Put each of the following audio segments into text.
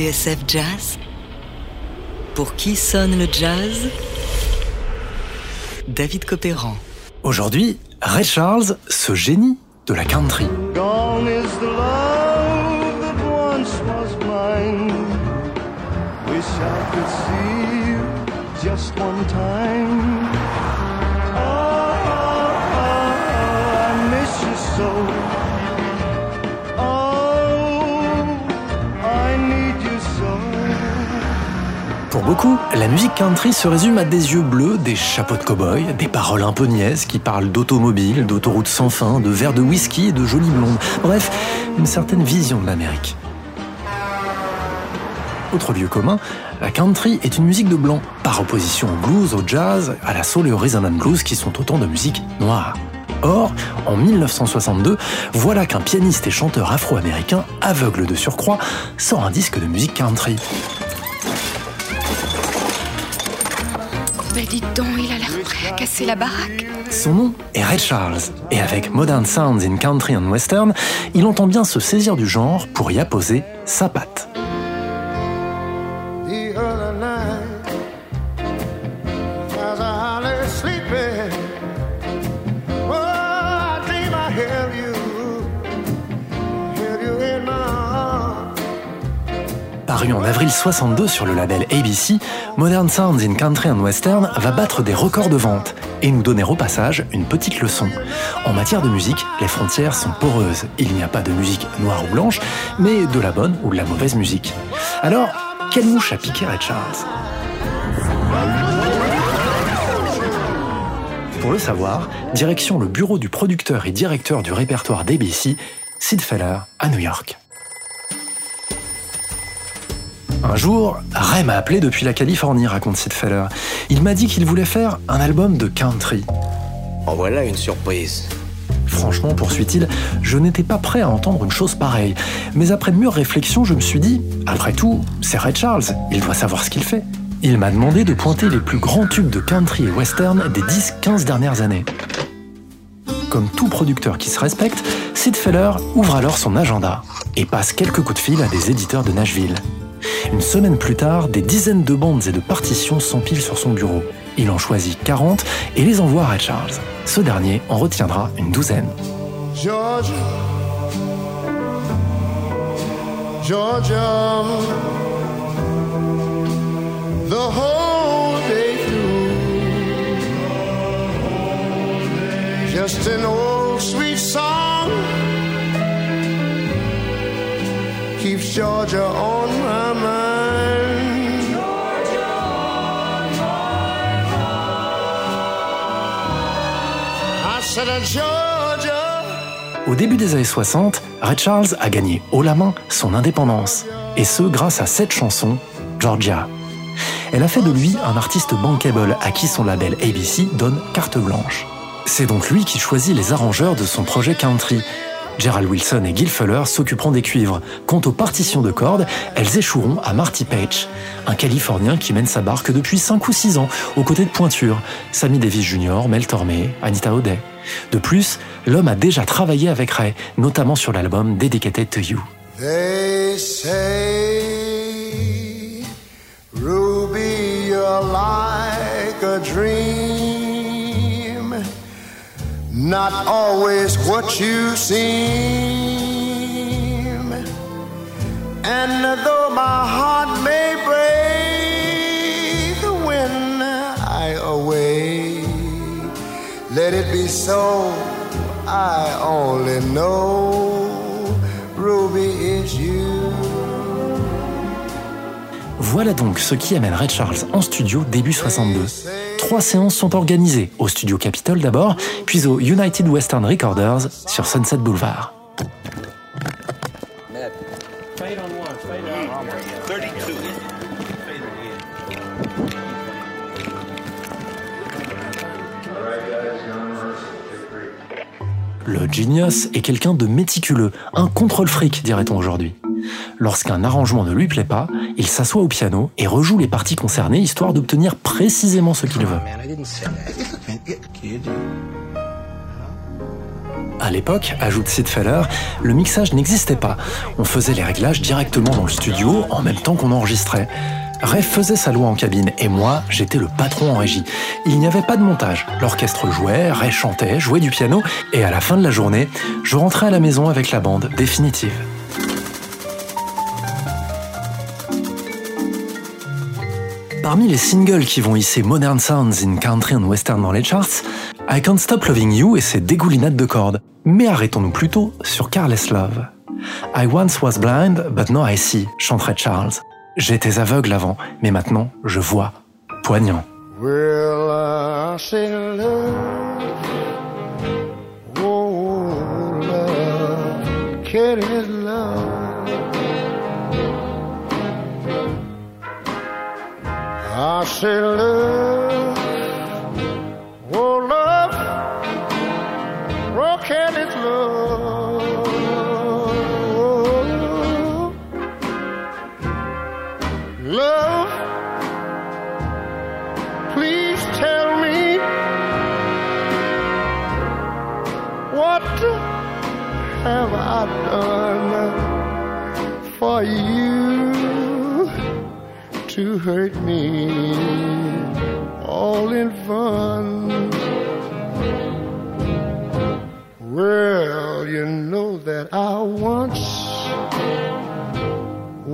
TSF Jazz Pour qui sonne le jazz? David Copéran. Aujourd'hui, Ray Charles, ce génie de la country. Gone is the love that once was mine. Wish I could see you just one time. Oh, oh, oh, I miss you so. Pour beaucoup, la musique country se résume à des yeux bleus, des chapeaux de cow-boy, des paroles un peu niaises qui parlent d'automobile, d'autoroutes sans fin, de verres de whisky et de jolies blondes. Bref, une certaine vision de l'Amérique. Autre lieu commun, la country est une musique de blanc, par opposition au blues, au jazz, à la soul et au rhythm and blues qui sont autant de musique noire. Or, en 1962, voilà qu'un pianiste et chanteur afro-américain, aveugle de surcroît, sort un disque de musique country. Mais dites donc, il a l'air prêt à casser la baraque. Son nom est Ray Charles, et avec Modern Sounds in Country and Western, il entend bien se saisir du genre pour y apposer sa patte. Paru en avril 62 sur le label ABC, Modern Sounds in Country and Western va battre des records de vente et nous donner au passage une petite leçon. En matière de musique, les frontières sont poreuses. Il n'y a pas de musique noire ou blanche, mais de la bonne ou de la mauvaise musique. Alors, quelle mouche a piqué Ray Charles? Pour le savoir, direction le bureau du producteur et directeur du répertoire d'ABC, Sid Feller, à New York. Un jour, Ray m'a appelé depuis la Californie, raconte Sid Feller. Il m'a dit qu'il voulait faire un album de country. En voilà une surprise. Franchement, poursuit-il, je n'étais pas prêt à entendre une chose pareille. Mais après mûre réflexion, je me suis dit, après tout, c'est Ray Charles, il doit savoir ce qu'il fait. Il m'a demandé de pointer les plus grands tubes de country et western des 10-15 dernières années. Comme tout producteur qui se respecte, Sid Feller ouvre alors son agenda et passe quelques coups de fil à des éditeurs de Nashville. Une semaine plus tard, des dizaines de bandes et de partitions s'empilent sur son bureau. Il en choisit 40 et les envoie à Charles. Ce dernier en retiendra une douzaine. The whole day. Just an old sweet song keeps Georgia on Au début des années 60, Ray Charles a gagné haut la main son indépendance, et ce grâce à cette chanson, Georgia. Elle a fait de lui un artiste bankable à qui son label ABC donne carte blanche. C'est donc lui qui choisit les arrangeurs de son projet country. Gerald Wilson et Gil Fuller s'occuperont des cuivres. Quant aux partitions de cordes, elles échoueront à Marty Page, un Californien qui mène sa barque depuis 5 ou 6 ans, aux côtés de pointures, Sammy Davis Jr., Mel Tormé, Anita O'Day. De plus, l'homme a déjà travaillé avec Ray, notamment sur l'album Dedicated to You. Not always what you seem. And though my heart may break when I away, let it be so. I only know Ruby is you. Voilà donc ce qui amène Ray Charles en studio début 62. Trois séances sont organisées, au studio Capitol d'abord, puis au United Western Recorders sur Sunset Boulevard. Le genius est quelqu'un de méticuleux, un contrôle fric, dirait-on aujourd'hui. Lorsqu'un arrangement ne lui plaît pas, il s'assoit au piano et rejoue les parties concernées histoire d'obtenir précisément ce qu'il veut. À l'époque, ajoute Sid Feller, le mixage n'existait pas. On faisait les réglages directement dans le studio en même temps qu'on enregistrait. Ray faisait sa loi en cabine et moi, j'étais le patron en régie. Il n'y avait pas de montage. L'orchestre jouait, Ray chantait, jouait du piano et à la fin de la journée, je rentrais à la maison avec la bande définitive. Parmi les singles qui vont hisser Modern Sounds in Country and Western dans les charts, I Can't Stop Loving You et ses dégoulinades de cordes. Mais arrêtons-nous plutôt sur Carless Love. I once was blind, but now I see, chanterait Charles. J'étais aveugle avant, mais maintenant je vois. Poignant. Oh? Say love, oh love, can it love? Love, please tell me what have I done for you to hurt me all in fun? Well, you know that I once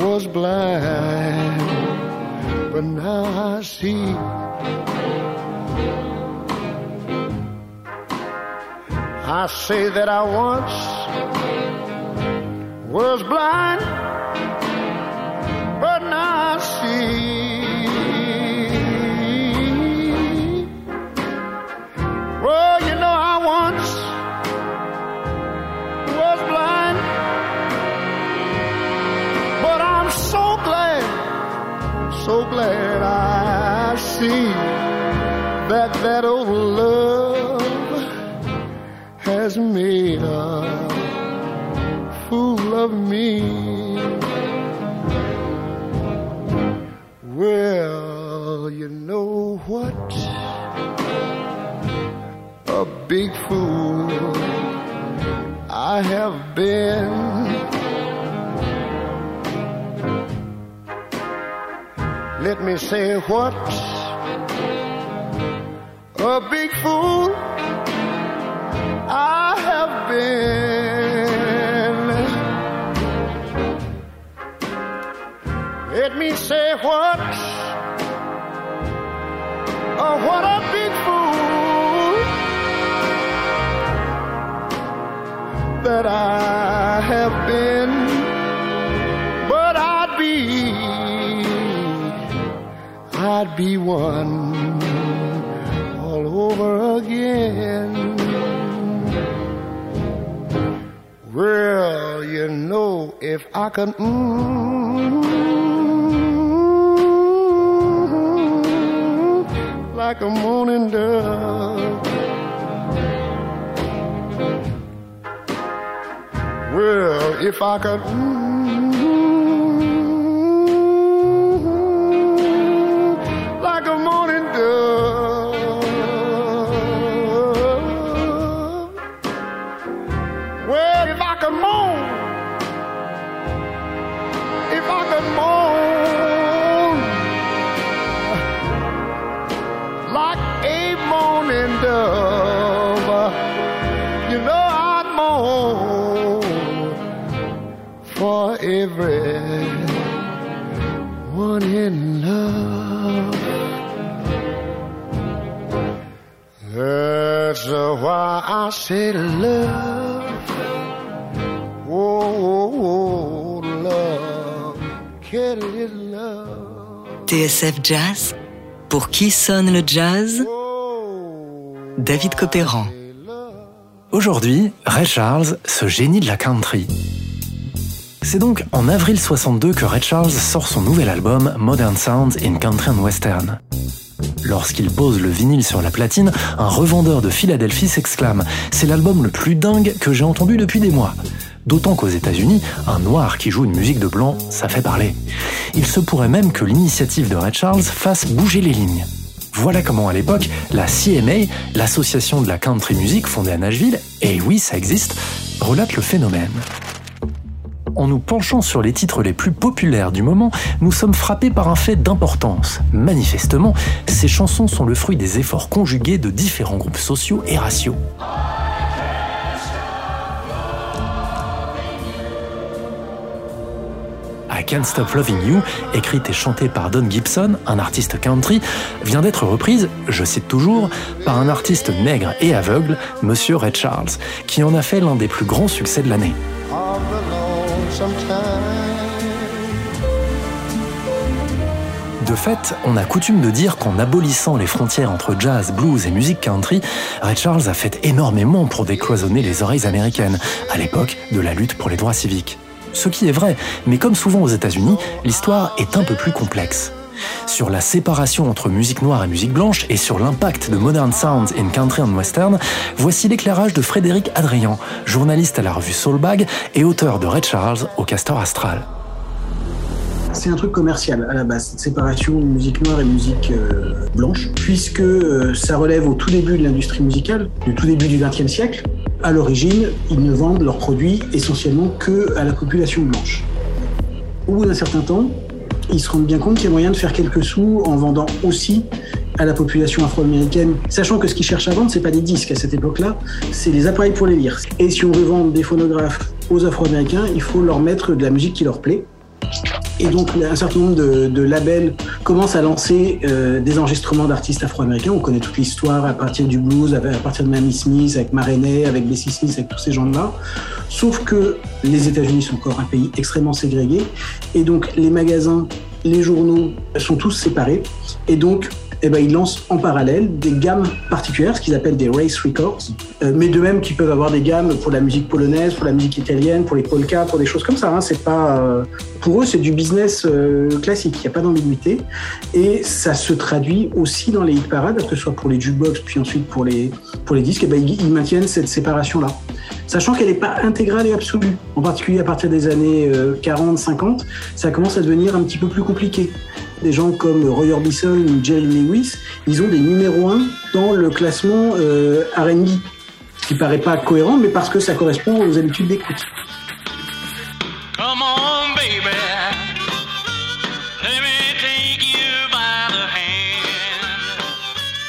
was blind, but now I see. I say that I once was blind, has made a fool of me. Well, you know what? A big fool I have been. Let me say what? A big fool be one all over again. Well, you know, if I could, mm, like a morning dove. Well, if I could, mm, you know I'd moan for every one in love. That's why I say love. Oh, love, can it love? TSF Jazz Pour qui sonne le jazz? Oh, David Copéran. Aujourd'hui, Ray Charles, ce génie de la country. C'est donc en avril 62 que Ray Charles sort son nouvel album Modern Sounds in Country and Western. Lorsqu'il pose le vinyle sur la platine, un revendeur de Philadelphie s'exclame ⁇ C'est l'album le plus dingue que j'ai entendu depuis des mois !⁇ D'autant qu'aux États-Unis, un noir qui joue une musique de blanc, ça fait parler. Il se pourrait même que l'initiative de Ray Charles fasse bouger les lignes. Voilà comment à l'époque, la CMA, l'association de la country music fondée à Nashville, et oui ça existe, relate le phénomène. En nous penchant sur les titres les plus populaires du moment, nous sommes frappés par un fait d'importance. Manifestement, ces chansons sont le fruit des efforts conjugués de différents groupes sociaux et raciaux. Can't Stop Loving You, écrite et chantée par Don Gibson, un artiste country, vient d'être reprise, je cite toujours, par un artiste nègre et aveugle, Monsieur Red Charles, qui en a fait l'un des plus grands succès de l'année. De fait, on a coutume de dire qu'en abolissant les frontières entre jazz, blues et musique country, Ray Charles a fait énormément pour décloisonner les oreilles américaines, à l'époque de la lutte pour les droits civiques. Ce qui est vrai, mais comme souvent aux États-Unis, l'histoire est un peu plus complexe. Sur la séparation entre musique noire et musique blanche et sur l'impact de Modern Sounds in Country and Western, voici l'éclairage de Frédéric Adrian, journaliste à la revue Soulbag et auteur de Red Charles au Castor Astral c'est un truc commercial à la base, cette séparation musique noire et musique euh, blanche, puisque euh, ça relève au tout début de l'industrie musicale, du tout début du XXe siècle. À l'origine, ils ne vendent leurs produits essentiellement que la population blanche. Au bout d'un certain temps, ils se rendent bien compte qu'il y a moyen de faire quelques sous en vendant aussi à la population afro-américaine, sachant que ce qu'ils cherchent à vendre, c'est pas des disques à cette époque-là, c'est des appareils pour les lire. Et si on veut vendre des phonographes aux Afro-Américains, il faut leur mettre de la musique qui leur plaît. Et donc, un certain nombre de, labels commencent à lancer euh, des enregistrements d'artistes afro-américains. On connaît toute l'histoire à partir du blues, à partir de Mamie Smith, avec Marenet, avec Bessie Smith, avec tous ces gens-là. Sauf que les États-Unis sont encore un pays extrêmement ségrégé. Et donc, les magasins, les journaux sont tous séparés. Et donc, eh ben, ils lancent en parallèle des gammes particulières, ce qu'ils appellent des race records, euh, mais de même qu'ils peuvent avoir des gammes pour la musique polonaise, pour la musique italienne, pour les polkas, pour des choses comme ça. Hein. C'est pas, euh, pour eux, c'est du business euh, classique. Il n'y a pas d'ambiguïté, et ça se traduit aussi dans les hit parades, que ce soit pour les jukebox, puis ensuite pour les pour les disques. Eh ben, ils, maintiennent cette séparation là, sachant qu'elle n'est pas intégrale et absolue. En particulier à partir des années 40-50, ça commence à devenir un petit peu plus compliqué des gens comme Roy Orbison ou Jerry Lewis, ils ont des numéros 1 dans le classement euh, R&B, qui paraît pas cohérent, mais parce que ça correspond aux habitudes d'écoute.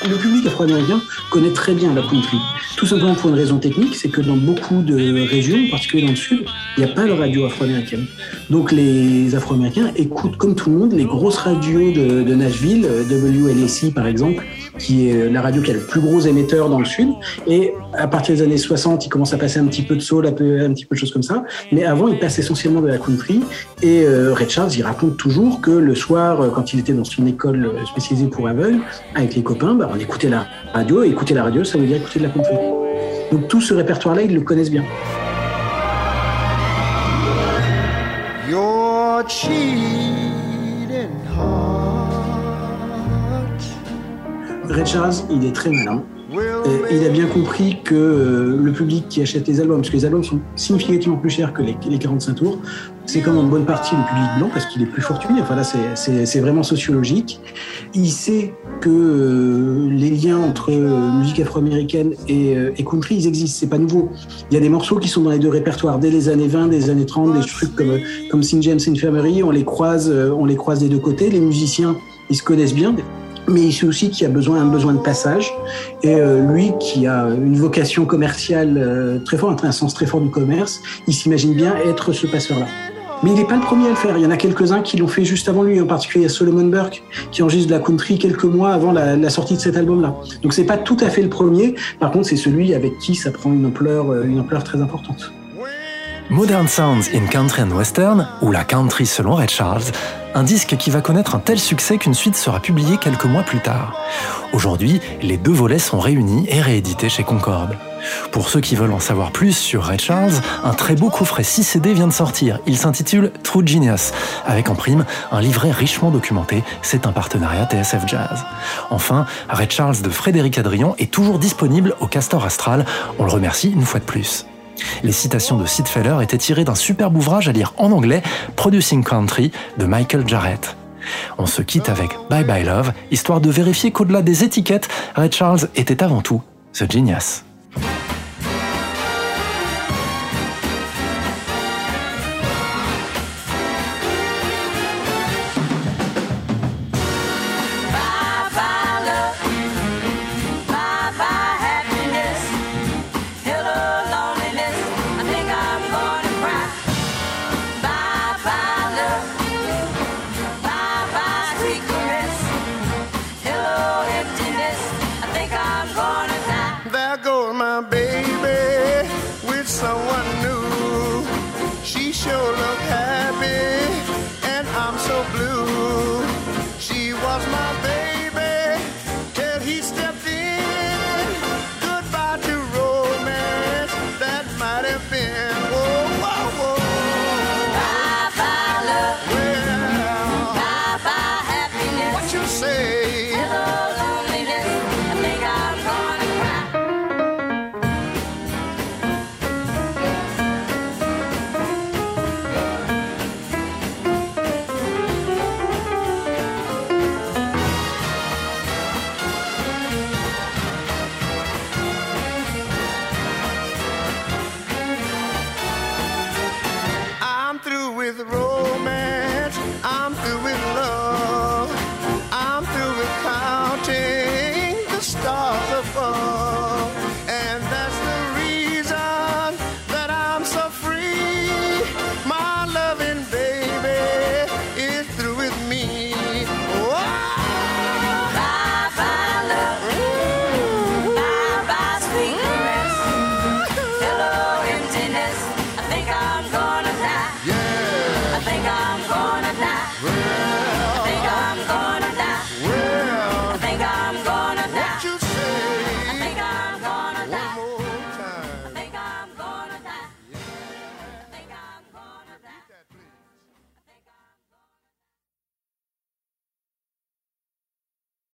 Le public afro-américain connaît très bien la country. Tout simplement pour une raison technique, c'est que dans beaucoup de régions, en particulier dans le sud, il n'y a pas de radio afro-américaine. Donc les Afro-Américains écoutent comme tout le monde les grosses radios de, de Nashville, WLSI par exemple, qui est la radio qui a le plus gros émetteur dans le sud. Et à partir des années 60, il commence à passer un petit peu de soul, un, petit peu de choses comme ça. Mais avant, il passe essentiellement de la country. Et euh, Ray il raconte toujours que le soir, euh, quand il était dans son école spécialisée pour aveugles, avec les copains, bah, on écoutait la radio. Et écouter la radio, ça veut dire écouter de la country. Donc tout ce répertoire-là, ils le connaissent bien. Red Charles, il est très malin. il a bien compris que euh, le public qui achète les albums, parce que les albums sont significativement plus chers que les, 45 tours, c'est comme en bonne partie le public blanc parce qu'il est plus fortuné. Enfin là, c'est vraiment sociologique. Il sait que euh, les liens entre euh, musique afro-américaine et, et, country, ils existent. C'est pas nouveau. Il y a des morceaux qui sont dans les deux répertoires dès les années 20, des années 30, des trucs comme comme St James Infirmary. On les croise, on les croise des deux côtés. Les musiciens, ils se connaissent bien mais il sait aussi qu'il a besoin, un besoin de passage. Et euh, lui, qui a une vocation commerciale euh, très forte, un sens très fort du commerce, il s'imagine bien être ce passeur-là. Mais il n'est pas le premier à le faire. Il y en a quelques-uns qui l'ont fait juste avant lui. En particulier, Solomon Burke, qui enregistre de la country quelques mois avant la, la sortie de cet album-là. Donc c'est pas tout à fait le premier. Par contre, c'est celui avec qui ça prend une ampleur, euh, une ampleur très importante. Modern Sounds in Country and Western, ou la country selon Red Charles, un disque qui va connaître un tel succès qu'une suite sera publiée quelques mois plus tard. Aujourd'hui, les deux volets sont réunis et réédités chez Concorde. Pour ceux qui veulent en savoir plus sur Red Charles, un très beau coffret 6 CD vient de sortir. Il s'intitule True Genius, avec en prime un livret richement documenté. C'est un partenariat TSF Jazz. Enfin, Red Charles de Frédéric Adrian est toujours disponible au Castor Astral. On le remercie une fois de plus. Les citations de Sid Feller étaient tirées d'un superbe ouvrage à lire en anglais, Producing Country, de Michael Jarrett. On se quitte avec Bye Bye Love, histoire de vérifier qu'au-delà des étiquettes, Ray Charles était avant tout The Genius.